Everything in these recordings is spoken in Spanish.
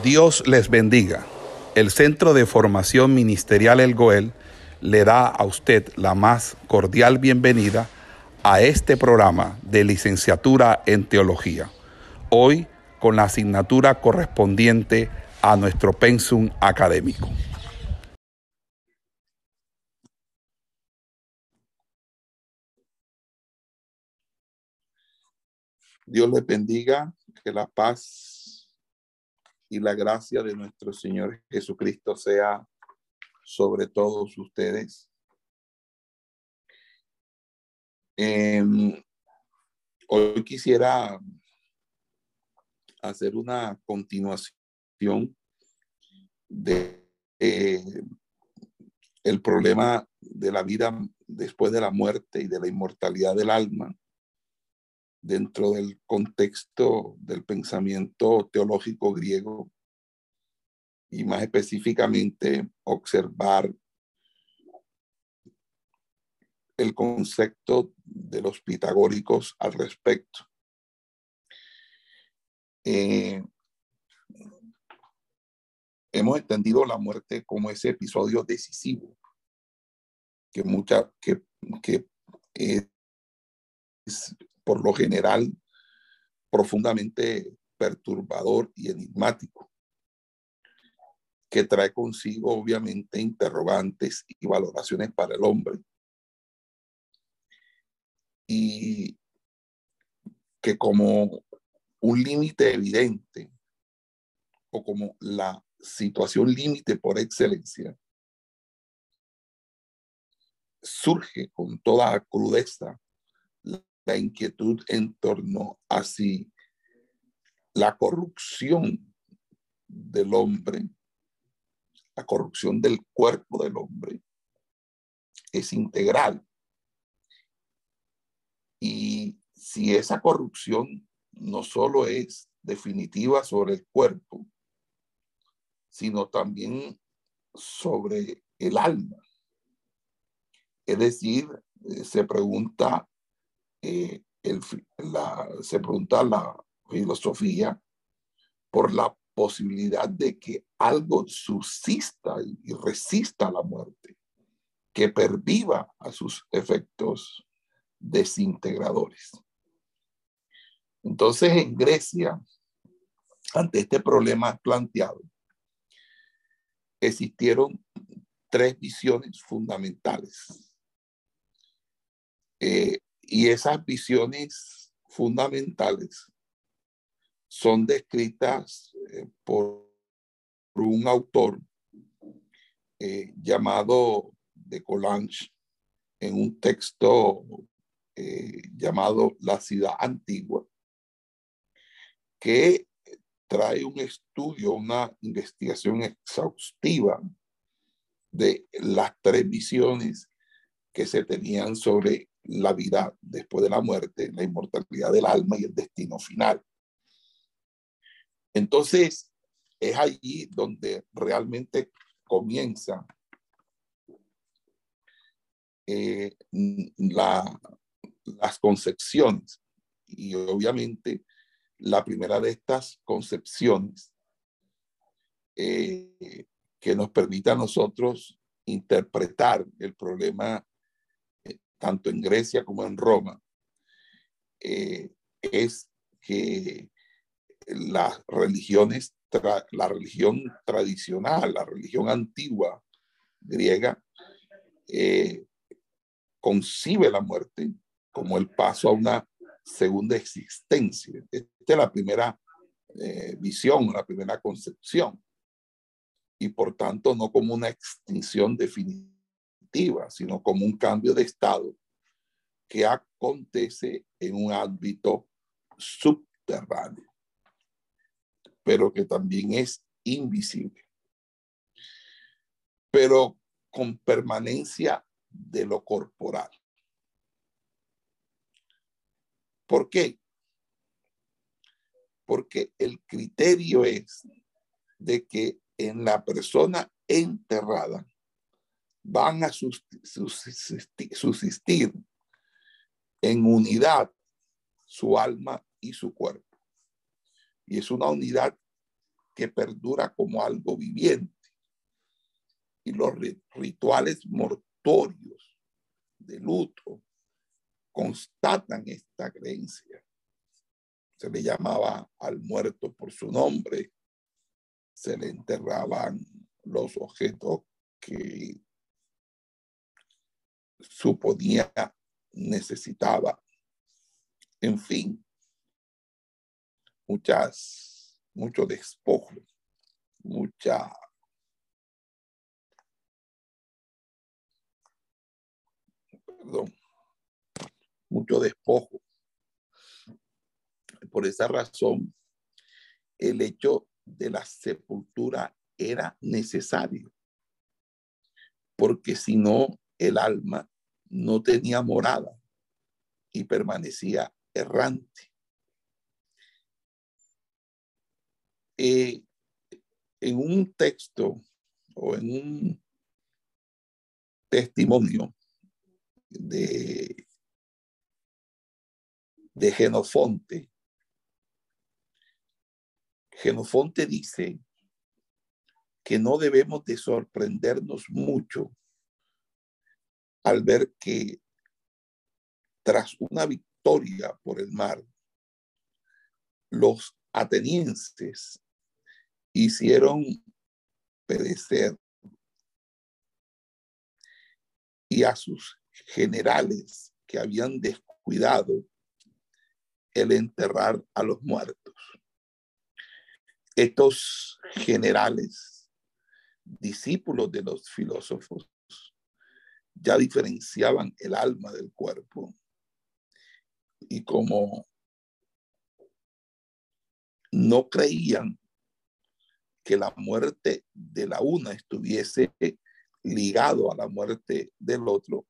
Dios les bendiga. El Centro de Formación Ministerial El Goel le da a usted la más cordial bienvenida a este programa de licenciatura en teología. Hoy con la asignatura correspondiente a nuestro pensum académico. Dios les bendiga, que la paz y la gracia de nuestro Señor Jesucristo sea sobre todos ustedes. Em, hoy quisiera hacer una continuación de eh, el problema de la vida después de la muerte y de la inmortalidad del alma dentro del contexto del pensamiento teológico griego y más específicamente observar el concepto de los pitagóricos al respecto. Eh, hemos entendido la muerte como ese episodio decisivo que mucha que, que es por lo general profundamente perturbador y enigmático, que trae consigo obviamente interrogantes y valoraciones para el hombre. Y que como un límite evidente o como la situación límite por excelencia, surge con toda crudeza la inquietud en torno a si la corrupción del hombre, la corrupción del cuerpo del hombre, es integral. Y si esa corrupción no solo es definitiva sobre el cuerpo, sino también sobre el alma. Es decir, eh, se pregunta eh, la, se pregunta la filosofía por la posibilidad de que algo subsista y resista a la muerte, que perviva a sus efectos desintegradores. Entonces, en Grecia, ante este problema planteado, existieron tres visiones fundamentales. Eh, y esas visiones fundamentales son descritas eh, por un autor eh, llamado de Colange en un texto eh, llamado La ciudad antigua, que trae un estudio, una investigación exhaustiva de las tres visiones que se tenían sobre la vida después de la muerte, la inmortalidad del alma y el destino final. Entonces, es allí donde realmente comienza eh, las concepciones. Y obviamente la primera de estas concepciones eh, que nos permite a nosotros interpretar el problema tanto en Grecia como en Roma, eh, es que las religiones, la religión tradicional, la religión antigua griega, eh, concibe la muerte como el paso a una segunda existencia. Esta es la primera eh, visión, la primera concepción. Y por tanto, no como una extinción definitiva sino como un cambio de estado que acontece en un ámbito subterráneo, pero que también es invisible, pero con permanencia de lo corporal. ¿Por qué? Porque el criterio es de que en la persona enterrada van a subsistir en unidad su alma y su cuerpo. Y es una unidad que perdura como algo viviente. Y los rituales mortorios de luto constatan esta creencia. Se le llamaba al muerto por su nombre, se le enterraban los objetos que suponía necesitaba. En fin, muchas, mucho despojo, mucha perdón, mucho despojo. Por esa razón, el hecho de la sepultura era necesario, porque si no, el alma no tenía morada y permanecía errante. Eh, en un texto o en un testimonio de, de Genofonte, Genofonte dice que no debemos de sorprendernos mucho al ver que tras una victoria por el mar, los atenienses hicieron perecer y a sus generales que habían descuidado el enterrar a los muertos. Estos generales, discípulos de los filósofos, ya diferenciaban el alma del cuerpo. Y como no creían que la muerte de la una estuviese ligado a la muerte del otro,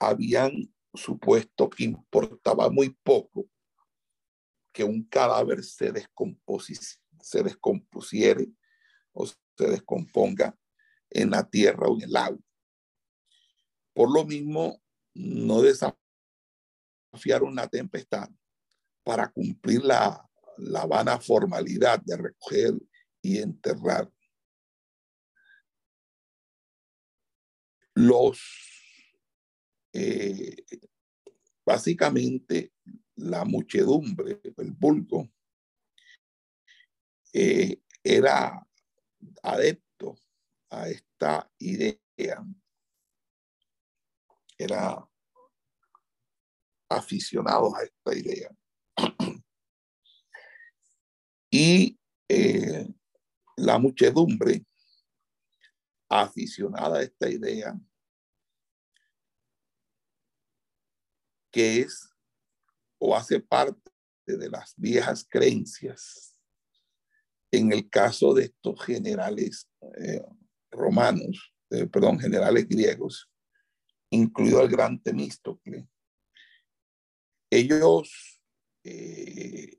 habían supuesto que importaba muy poco que un cadáver se, se descompusiere o se descomponga en la tierra o en el agua. Por lo mismo, no desafiaron la tempestad para cumplir la, la vana formalidad de recoger y enterrar. Los, eh, básicamente, la muchedumbre, el vulgo, eh, era adepto a esta idea era aficionados a esta idea. y eh, la muchedumbre aficionada a esta idea, que es o hace parte de las viejas creencias, en el caso de estos generales eh, romanos, eh, perdón, generales griegos, incluido el gran Temístocle. Ellos eh,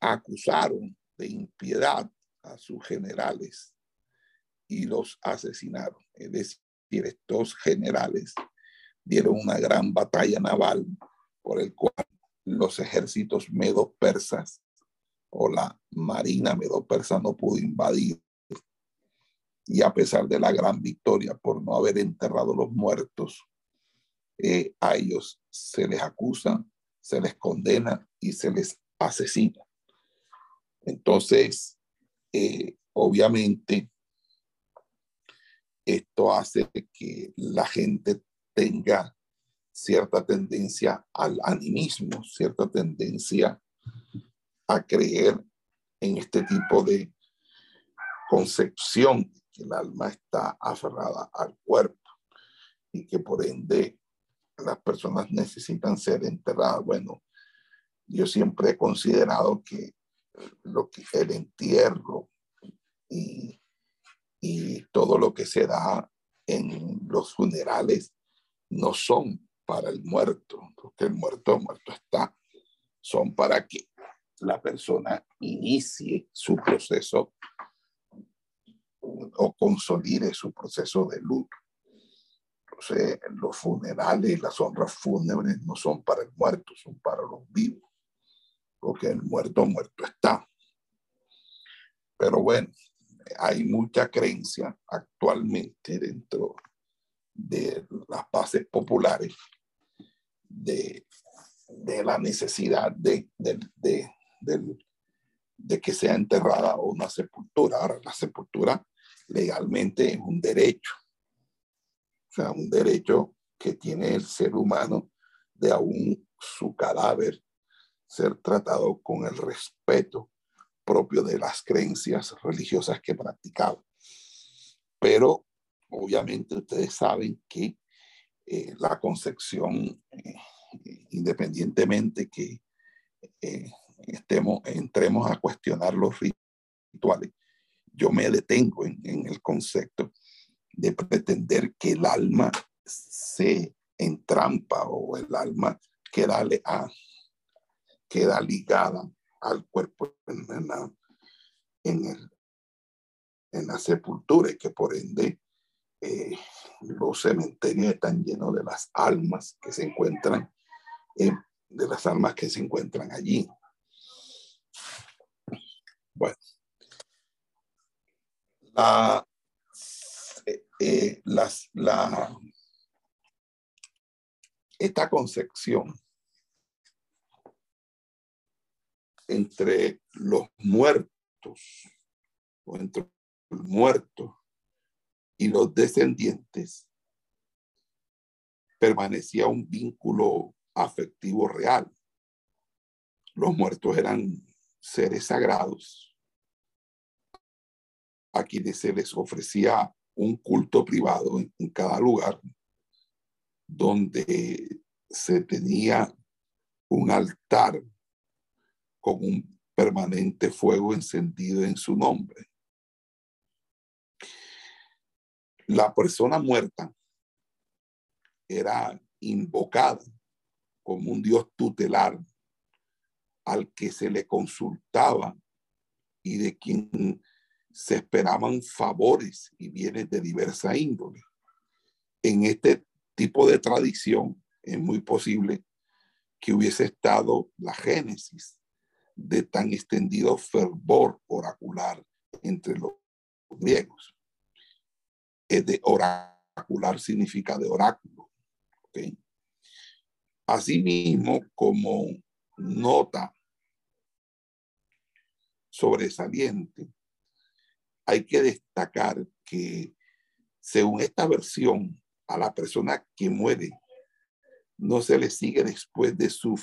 acusaron de impiedad a sus generales y los asesinaron. Es decir, estos generales dieron una gran batalla naval por el cual los ejércitos medo-persas o la marina medo-persa no pudo invadir y a pesar de la gran victoria por no haber enterrado los muertos, eh, a ellos se les acusa, se les condena y se les asesina. Entonces, eh, obviamente, esto hace que la gente tenga cierta tendencia al animismo, cierta tendencia a creer en este tipo de concepción el alma está aferrada al cuerpo y que por ende las personas necesitan ser enterradas. Bueno, yo siempre he considerado que lo que el entierro y, y todo lo que se da en los funerales no son para el muerto, porque el muerto muerto está, son para que la persona inicie su proceso o consolide su proceso de luto. Entonces, los funerales, las honras fúnebres no son para el muerto, son para los vivos, porque el muerto muerto está. pero bueno, hay mucha creencia actualmente dentro de las bases populares de, la necesidad de, de, de, que sea enterrada una sepultura. Ahora, la sepultura legalmente es un derecho, o sea, un derecho que tiene el ser humano de aún su cadáver ser tratado con el respeto propio de las creencias religiosas que practicaba. Pero obviamente ustedes saben que eh, la concepción, eh, independientemente que eh, estemos, entremos a cuestionar los rituales, yo me detengo en, el concepto de pretender que el alma se entrampa o el alma queda, ligada al cuerpo en, la, sepultura y que por ende eh, los cementerios están llenos de las almas que se encuentran, de las almas que se encuentran allí. Bueno, eh, eh, la, esta concepción entre los muertos o entre los muertos y los descendientes permanecía un vínculo afectivo real. Los muertos eran seres sagrados a quienes se les ofrecía un culto privado en, cada lugar donde se tenía un altar con un permanente fuego encendido en su nombre. La persona muerta era invocada como un Dios tutelar al que se le consultaba y de quien se esperaban favores y bienes de diversa índole. En este tipo de tradición es muy posible que hubiese estado la génesis de tan extendido fervor oracular entre los griegos. Es de oracular significa de oráculo. ¿okay? Asimismo, como nota sobresaliente, hay que destacar que según esta versión, a la persona que muere no se le sigue después de su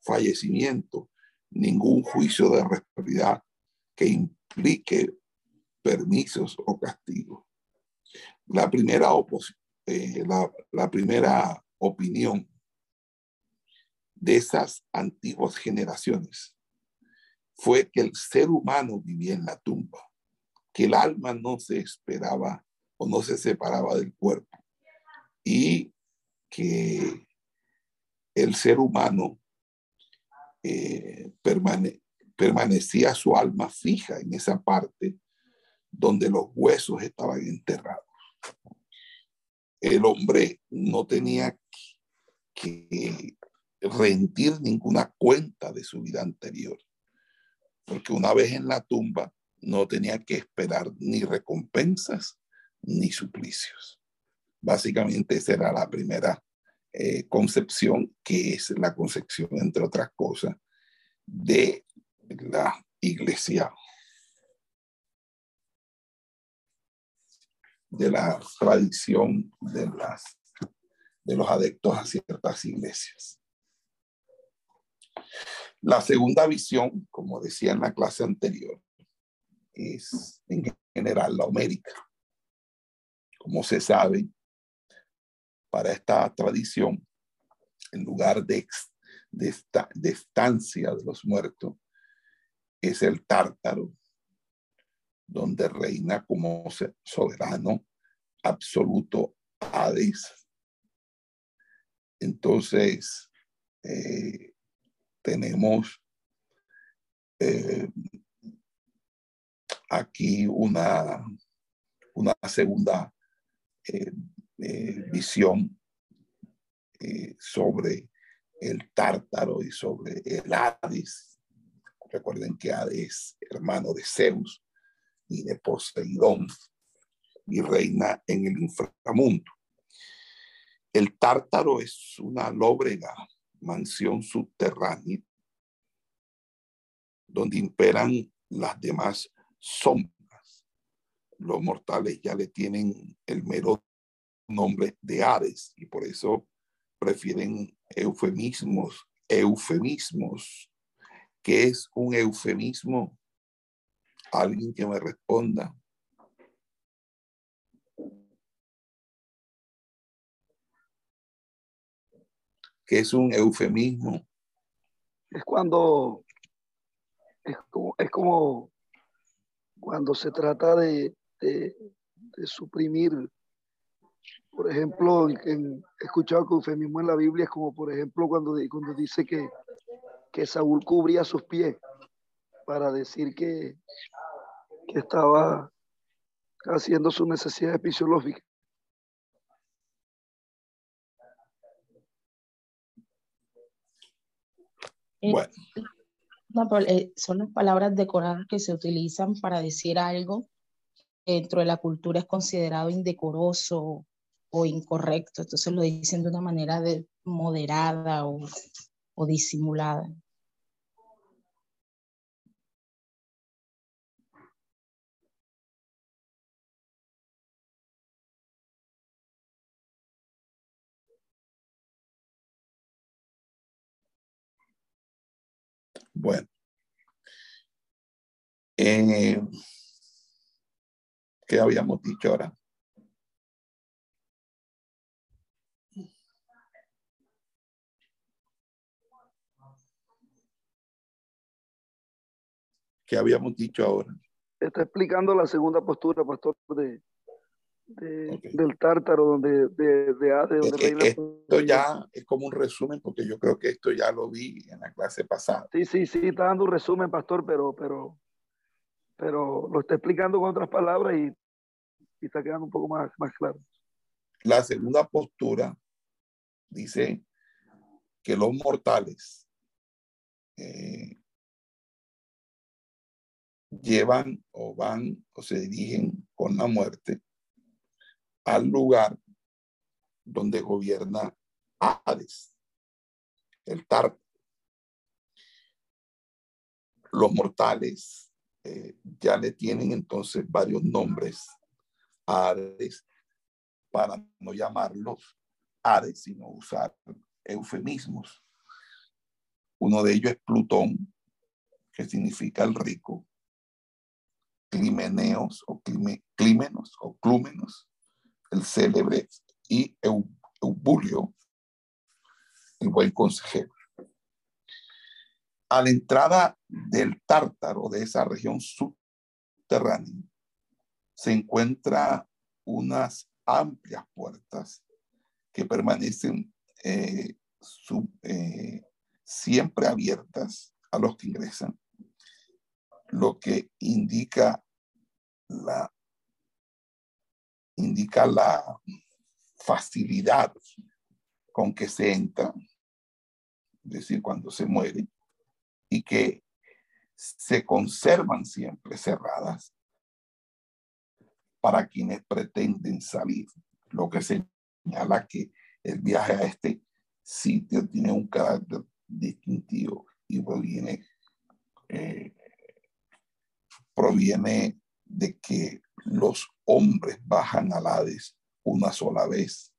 fallecimiento ningún juicio de responsabilidad que implique permisos o castigos. La primera, eh, la, primera opinión de esas antiguas generaciones fue que el ser humano vivía en la tumba, que el alma no se esperaba o no se separaba del cuerpo y que el ser humano eh, permanecía su alma fija en esa parte donde los huesos estaban enterrados. El hombre no tenía que rendir ninguna cuenta de su vida anterior, porque una vez en la tumba no tenía que esperar ni recompensas ni suplicios. Básicamente esa era la primera eh, concepción, que es la concepción, entre otras cosas, de la iglesia, de la tradición de, las, de los adeptos a ciertas iglesias. La segunda visión, como decía en la clase anterior, es en general la homérica. Como se sabe, para esta tradición, en lugar de, esta, de estancia de los muertos, es el tártaro, donde reina como soberano absoluto Hades. Entonces, eh, tenemos eh, aquí una, una segunda eh, eh, visión eh, sobre el tártaro y sobre el Hades. Recuerden que Hades, hermano de Zeus, ni de Poseidón, ni reina en el inframundo. El tártaro es una lóbrega mansión subterránea donde imperan las demás sombras. Los mortales ya le tienen el mero nombre de Ares y por eso prefieren eufemismos, eufemismos. ¿Qué es un eufemismo? Alguien que me responda. ¿Qué es un eufemismo? Es cuando es como cuando se trata de, de, suprimir, por ejemplo, he escuchado que eufemismo en la Biblia es como, por ejemplo, cuando, cuando dice que, que Saúl cubría sus pies para decir que, que estaba haciendo sus necesidades fisiológicas. Bueno. Eh, son las palabras decoradas que se utilizan para decir algo dentro de la cultura es considerado indecoroso o incorrecto. Entonces lo dicen de una manera de, moderada o disimulada. Bueno. Eh, ¿Qué habíamos dicho ahora? ¿Qué habíamos dicho ahora? Está explicando la segunda postura, pastor, de, del tártaro, donde de, de, donde eh, eh, Esto ya es como un resumen, porque yo creo que esto ya lo vi en la clase pasada. Sí, sí, sí, está dando un resumen, pastor, pero, pero, pero lo está explicando con otras palabras y, y está quedando un poco más, más claro. La segunda postura dice que los mortales eh, llevan o van o se dirigen con la muerte al lugar donde gobierna Hades, el Tar. Los mortales eh, ya le tienen entonces varios nombres a Hades para no llamarlos Hades, sino usar eufemismos. Uno de ellos es Plutón, que significa el rico, Climeneos o Clímenos o Clúmenos, el célebre, y Eubulio, el buen consejero. A la entrada del Tártaro, de esa región subterránea, se encuentra unas amplias puertas que permanecen eh, eh, siempre abiertas a los que ingresan, lo que indica la indica la facilidad con que se entra, es decir, cuando se muere, y que se conservan siempre cerradas para quienes pretenden salir, lo que señala que el viaje a este sitio tiene un carácter distintivo y proviene, eh, proviene de que los hombres bajan al Hades una sola vez,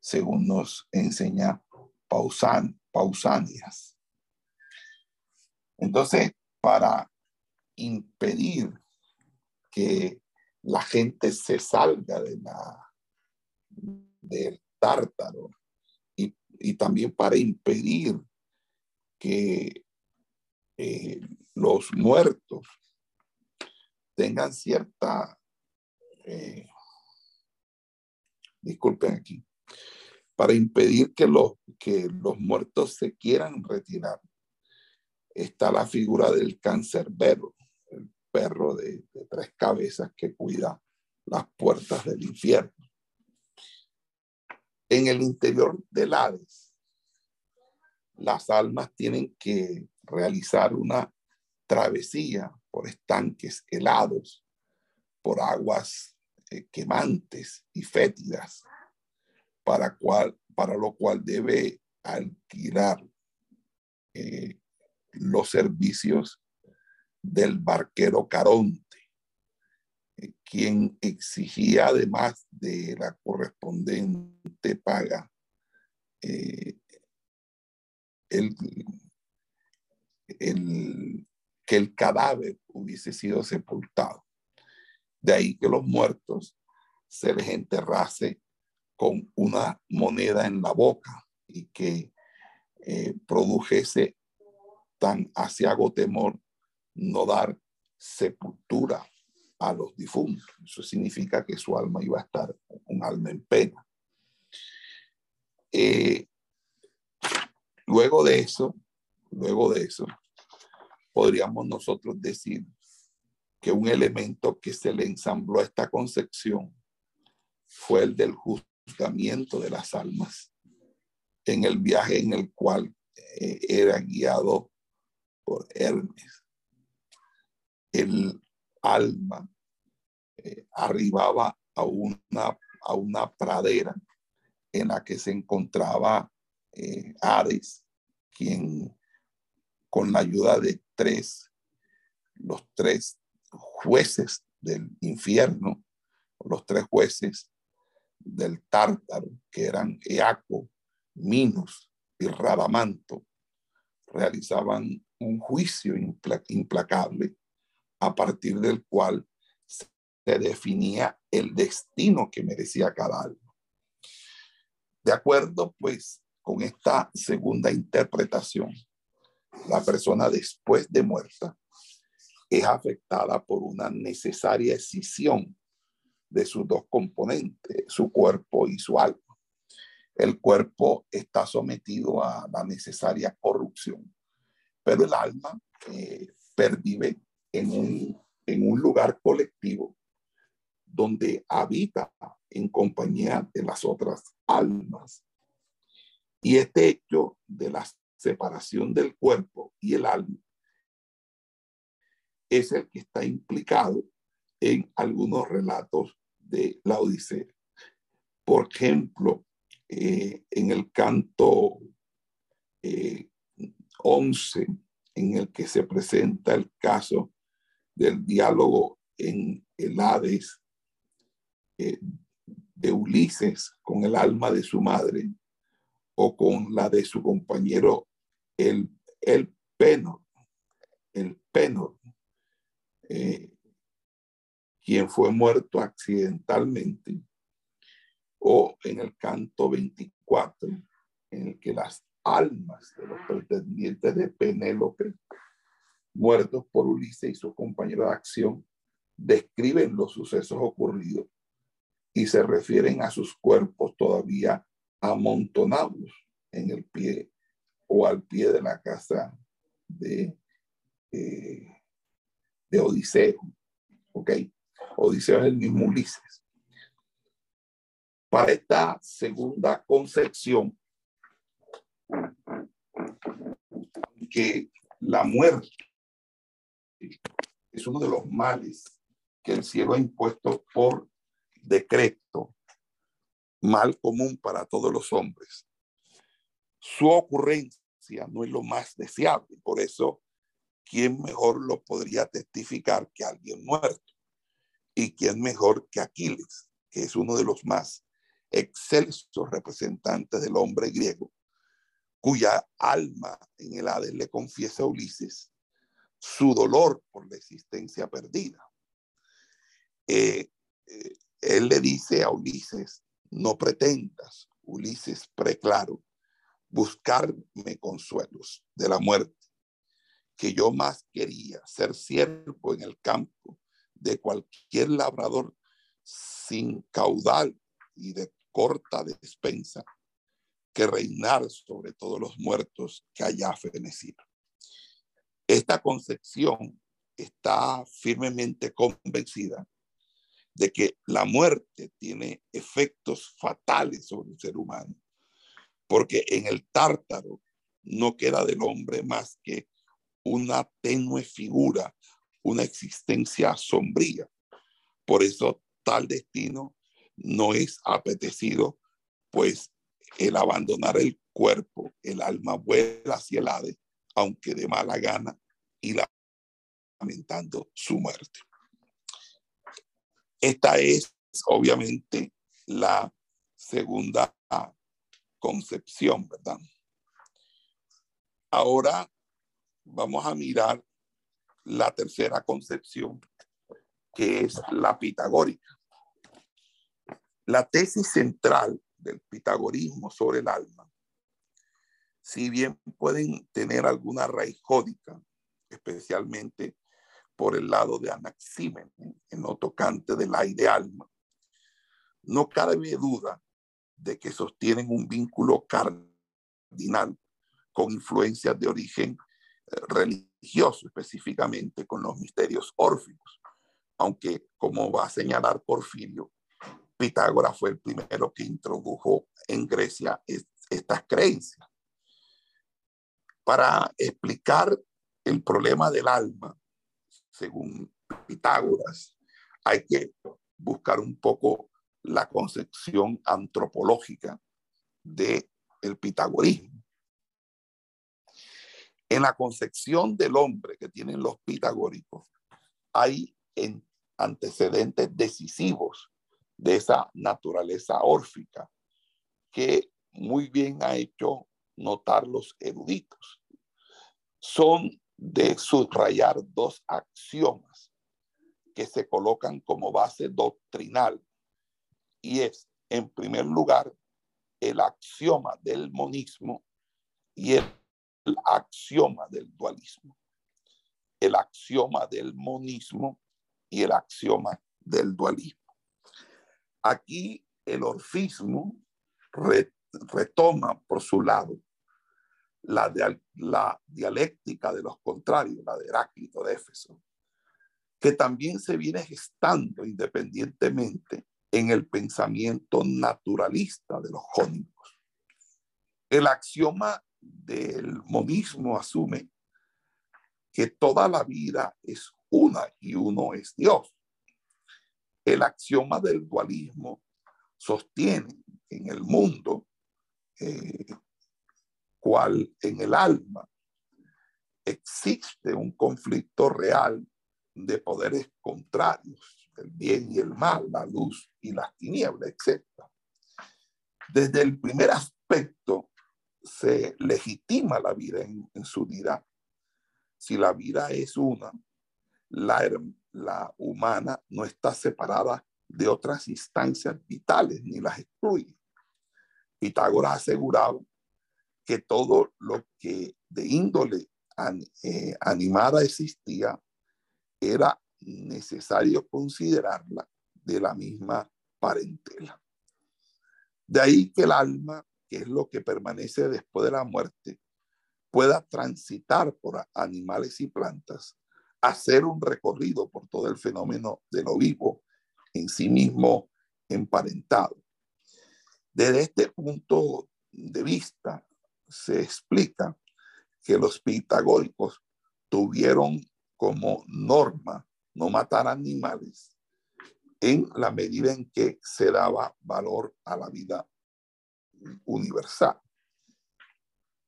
según nos enseña Pausan, Pausanias. Entonces, para impedir que la gente se salga de la, del tártaro y, también para impedir que eh, los muertos tengan cierta eh, disculpen aquí, para impedir que los, que los muertos se quieran retirar, está la figura del cancerbero, el perro de, tres cabezas que cuida las puertas del infierno. En el interior del Hades, las almas tienen que realizar una travesía por estanques helados por aguas eh, quemantes y fétidas, para, cual, para lo cual debe alquilar eh, los servicios del barquero Caronte, eh, quien exigía además de la correspondiente paga que el cadáver hubiese sido sepultado. De ahí que los muertos se les enterrase con una moneda en la boca y que eh, produjese tan asiago temor no dar sepultura a los difuntos. Eso significa que su alma iba a estar un alma en pena. Eh, luego de eso, luego de eso, podríamos nosotros decir que un elemento que se le ensambló a esta concepción fue el del juzgamiento de las almas en el viaje en el cual eh, era guiado por Hermes. El alma eh, arribaba a una, a una pradera en la que se encontraba eh, Hades, quien con la ayuda de tres, los tres jueces del infierno, los tres jueces del Tártaro, que eran Eaco, Minos y Radamanto, realizaban un juicio implacable a partir del cual se definía el destino que merecía cada alma. De acuerdo, pues, con esta segunda interpretación, la persona después de muerta es afectada por una necesaria escisión de sus dos componentes, su cuerpo y su alma. El cuerpo está sometido a la necesaria corrupción, pero el alma eh, pervive en un, en un lugar colectivo donde habita en compañía de las otras almas. Y este hecho de las separación del cuerpo y el alma es el que está implicado en algunos relatos de la Odisea. Por ejemplo, eh, en el canto 11, eh, en el que se presenta el caso del diálogo en el Hades eh, de Ulises con el alma de su madre o con la de su compañero el, el Penor, el Penor, eh, quien fue muerto accidentalmente, o en el canto 24, en el que las almas de los pretendientes de Penélope, muertos por Ulises y su compañero de acción, describen los sucesos ocurridos y se refieren a sus cuerpos todavía amontonados en el pie o al pie de la casa de, eh, de Odiseo. ¿Ok? Odiseo es el mismo Ulises. Para esta segunda concepción, que la muerte es uno de los males que el cielo ha impuesto por decreto, mal común para todos los hombres. Su ocurrencia no es lo más deseable. Por eso, ¿quién mejor lo podría testificar que alguien muerto? ¿Y quién mejor que Aquiles, que es uno de los más excelsos representantes del hombre griego, cuya alma en el Hades le confiesa a Ulises su dolor por la existencia perdida? Eh, eh, él le dice a Ulises, no pretendas, Ulises preclaro, buscarme consuelos de la muerte, que yo más quería ser siervo en el campo de cualquier labrador sin caudal y de corta despensa, que reinar sobre todos los muertos que haya fenecido. Esta concepción está firmemente convencida de que la muerte tiene efectos fatales sobre el ser humano porque en el tártaro no queda del hombre más que una tenue figura, una existencia sombría, Por eso tal destino no es apetecido, pues el abandonar el cuerpo, el alma vuela hacia el Hades, aunque de mala gana, y lamentando su muerte. Esta es obviamente la segunda concepción, ¿verdad? Ahora vamos a mirar la tercera concepción, que es la pitagórica. La tesis central del pitagorismo sobre el alma, si bien pueden tener alguna raíz jódica, especialmente por el lado de Anaxímenes, en lo tocante del aire alma, no cabe duda de que sostienen un vínculo cardinal con influencias de origen religioso, específicamente con los misterios órficos, aunque como va a señalar Porfirio, Pitágoras fue el primero que introdujo en Grecia estas creencias. Para explicar el problema del alma, según Pitágoras, hay que buscar un poco la concepción antropológica del el pitagorismo. En la concepción del hombre que tienen los pitagóricos, hay antecedentes decisivos de esa naturaleza órfica que muy bien ha hecho notar los eruditos. Son de subrayar dos axiomas que se colocan como base doctrinal y es, en primer lugar, el axioma del monismo y el, axioma del dualismo. El axioma del monismo y el axioma del dualismo. Aquí el orfismo retoma por su lado la, la dialéctica de los contrarios, la de Heráclito de Éfeso, que también se viene gestando independientemente en el pensamiento naturalista de los jónicos. El axioma del monismo asume que toda la vida es una y uno es Dios. El axioma del dualismo sostiene en el mundo, eh, cual en el alma, existe un conflicto real de poderes contrarios, el bien y el mal, la luz y las tinieblas, etc. Desde el primer aspecto se legitima la vida en, su unidad. Si la vida es una, la, la humana no está separada de otras instancias vitales ni las excluye. Pitágoras aseguraba que todo lo que de índole eh, animada existía era necesario considerarla de la misma parentela. De ahí que el alma, que es lo que permanece después de la muerte, pueda transitar por animales y plantas hacer un recorrido por todo el fenómeno de lo vivo en sí mismo emparentado. Desde este punto de vista se explica que los pitagóricos tuvieron como norma no matar animales en la medida en que se daba valor a la vida universal.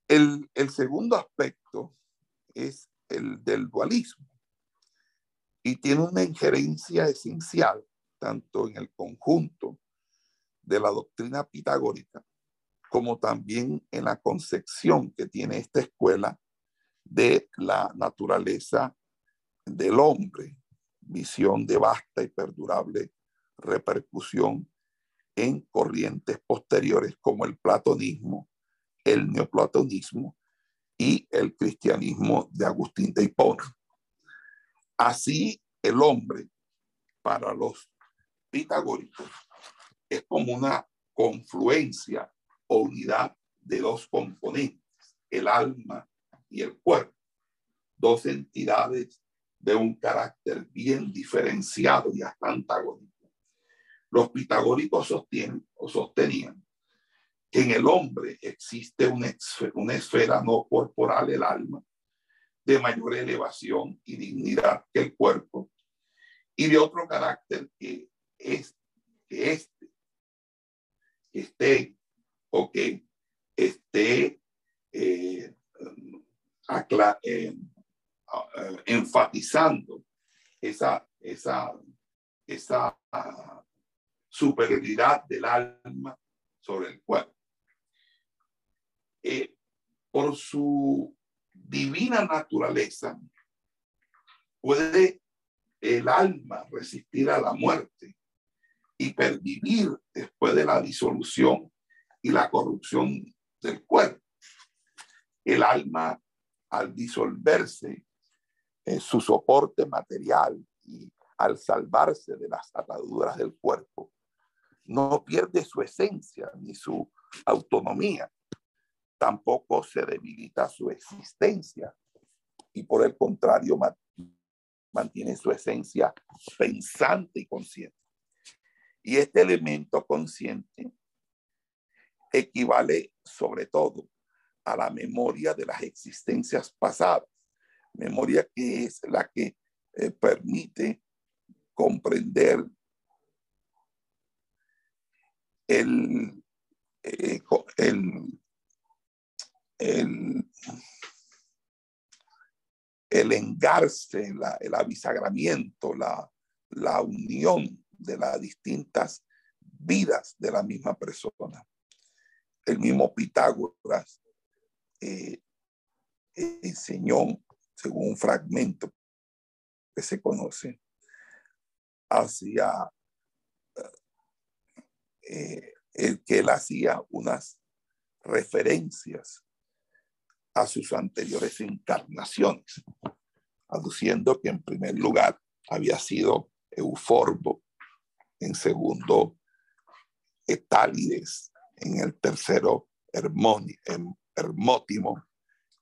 El, segundo aspecto es el del dualismo y tiene una injerencia esencial tanto en el conjunto de la doctrina pitagórica como también en la concepción que tiene esta escuela de la naturaleza del hombre, visión de vasta y perdurable repercusión en corrientes posteriores como el platonismo, el neoplatonismo y el cristianismo de Agustín de Hipona. Así el hombre para los pitagóricos es como una confluencia o unidad de dos componentes, el alma y el cuerpo, dos entidades de un carácter bien diferenciado y hasta antagónico. Los pitagóricos sostienen o sostenían que en el hombre existe una, esfera no corporal, el alma, de mayor elevación y dignidad que el cuerpo, y de otro carácter que es que este esté o que esté eh, eh, enfatizando esa, esa, esa superioridad del alma sobre el cuerpo. Eh, por su divina naturaleza, puede el alma resistir a la muerte y pervivir después de la disolución y la corrupción del cuerpo. El alma, al disolverse, en su soporte material y al salvarse de las ataduras del cuerpo, no pierde su esencia ni su autonomía, tampoco se debilita su existencia y por el contrario mantiene su esencia pensante y consciente. Y este elemento consciente equivale sobre todo a la memoria de las existencias pasadas, memoria que es la que eh, permite comprender el, eh, el, el, el engarce, el avisagramiento, la, la unión de las distintas vidas de la misma persona. El mismo Pitágoras eh, enseñó, según un fragmento que se conoce, hacia eh, el que él hacía unas referencias a sus anteriores encarnaciones, aduciendo que en primer lugar había sido Euforbo, en segundo Etálides, en el tercero Hermótimo,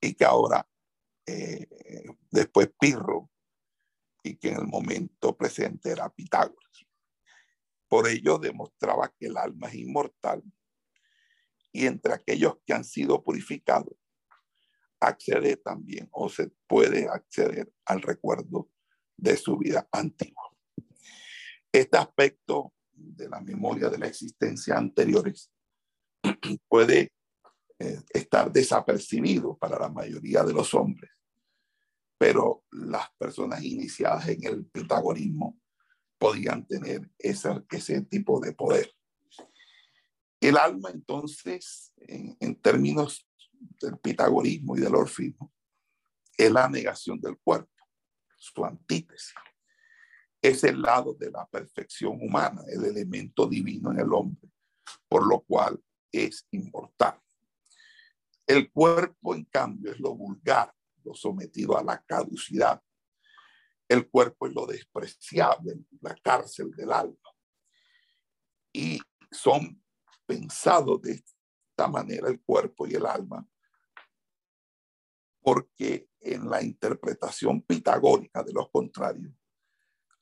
y que ahora eh, después Pirro, y que en el momento presente era Pitágoras. Por ello demostraba que el alma es inmortal y entre aquellos que han sido purificados accede también o se puede acceder al recuerdo de su vida antigua. Este aspecto de la memoria de la existencia anteriores puede eh, estar desapercibido para la mayoría de los hombres, pero las personas iniciadas en el pitagorismo podían tener ese, ese tipo de poder. El alma, entonces, en, en términos del pitagorismo y del orfismo, es la negación del cuerpo, su antítesis. Es el lado de la perfección humana, el elemento divino en el hombre, por lo cual es inmortal. El cuerpo, en cambio, es lo vulgar, lo sometido a la caducidad, el cuerpo es lo despreciable, la cárcel del alma. Y son pensados de esta manera el cuerpo y el alma, porque en la interpretación pitagórica de los contrarios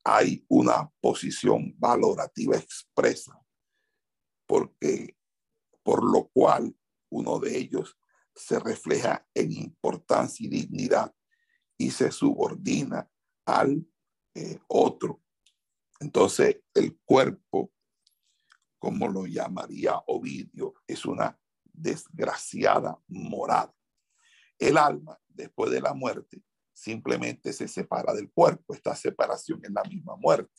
hay una posición valorativa expresa, porque por lo cual uno de ellos se refleja en importancia y dignidad y se subordina al eh, otro. Entonces, el cuerpo, como lo llamaría Ovidio, es una desgraciada morada. El alma, después de la muerte, simplemente se separa del cuerpo. Esta separación es la misma muerte.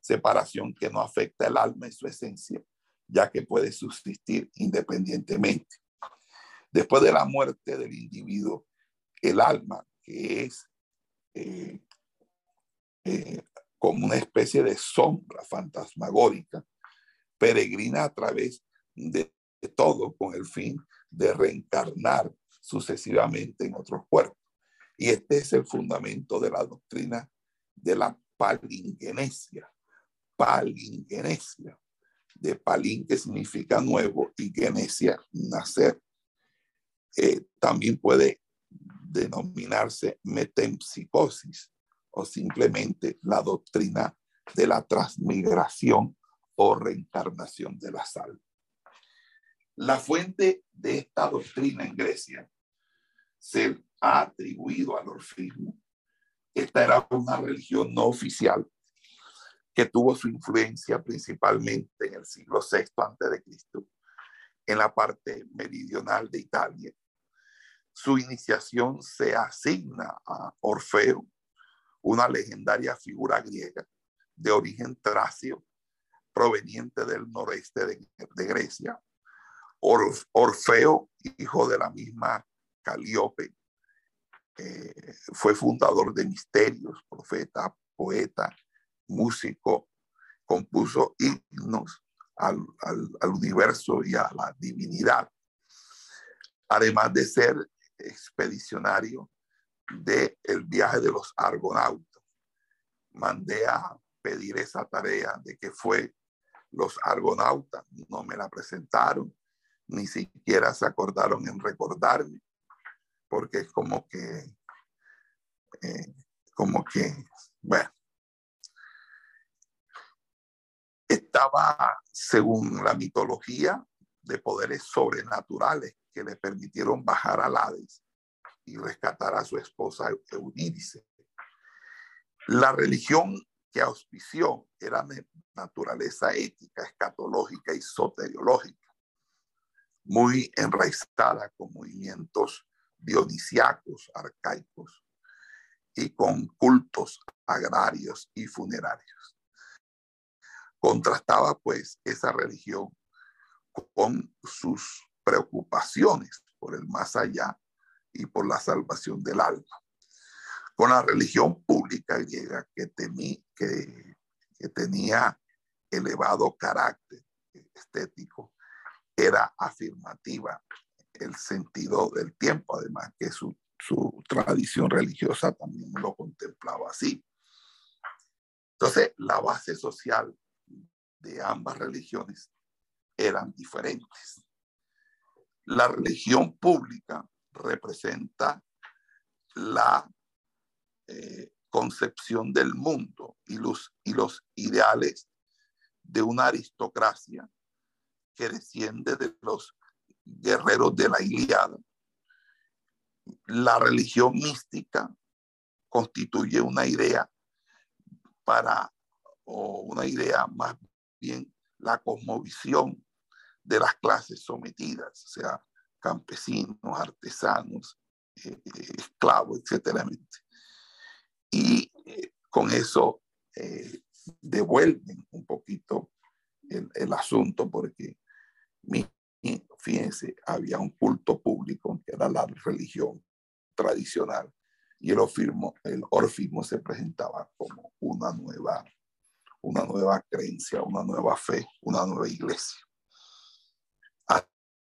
Separación que no afecta el alma en su esencia, ya que puede subsistir independientemente. Después de la muerte del individuo, el alma, que es eh, como una especie de sombra fantasmagórica, peregrina a través de, todo con el fin de reencarnar sucesivamente en otros cuerpos. Y este es el fundamento de la doctrina de la palingenesia. Palingenesia. De palín que significa nuevo y genesia, nacer. Eh, también puede denominarse metempsicosis, o simplemente la doctrina de la transmigración o reencarnación de la sal. La fuente de esta doctrina en Grecia se ha atribuido al orfismo. Esta era una religión no oficial que tuvo su influencia principalmente en el siglo VI Cristo, en la parte meridional de Italia. Su iniciación se asigna a Orfeo, una legendaria figura griega de origen tracio, proveniente del noreste de, Grecia. Orfeo, hijo de la misma Calíope, fue fundador de misterios, profeta, poeta, músico, compuso himnos al, universo y a la divinidad, además de ser expedicionario del el viaje de los argonautas. Mandé a pedir esa tarea de que fue los argonautas, no me la presentaron, ni siquiera se acordaron en recordarme porque es como que, eh, como que, bueno, estaba, según la mitología, de poderes sobrenaturales que le permitieron bajar al Hades y rescatar a su esposa Eurídice. La religión que auspició era de naturaleza ética, escatológica y soteriológica, muy enraizada con movimientos dionisiacos, arcaicos, y con cultos agrarios y funerarios. Contrastaba pues esa religión con sus preocupaciones por el más allá y por la salvación del alma, con la religión pública griega que, que, que tenía elevado carácter estético, era afirmativa el sentido del tiempo, además que su, su tradición religiosa también lo contemplaba así. Entonces, la base social de ambas religiones eran diferentes. La religión pública representa la eh, concepción del mundo y los, y los ideales de una aristocracia que desciende de los guerreros de la Iliada. La religión mística constituye una idea para, o una idea más bien la cosmovisión de las clases sometidas, o sea, campesinos, artesanos, eh, esclavos, etcétera. Y eh, con eso eh, devuelven un poquito el, el asunto porque mi, fíjense, había un culto público que era la religión tradicional y el orfismo, el orfismo se presentaba como una nueva, una nueva creencia, una nueva fe, una nueva iglesia.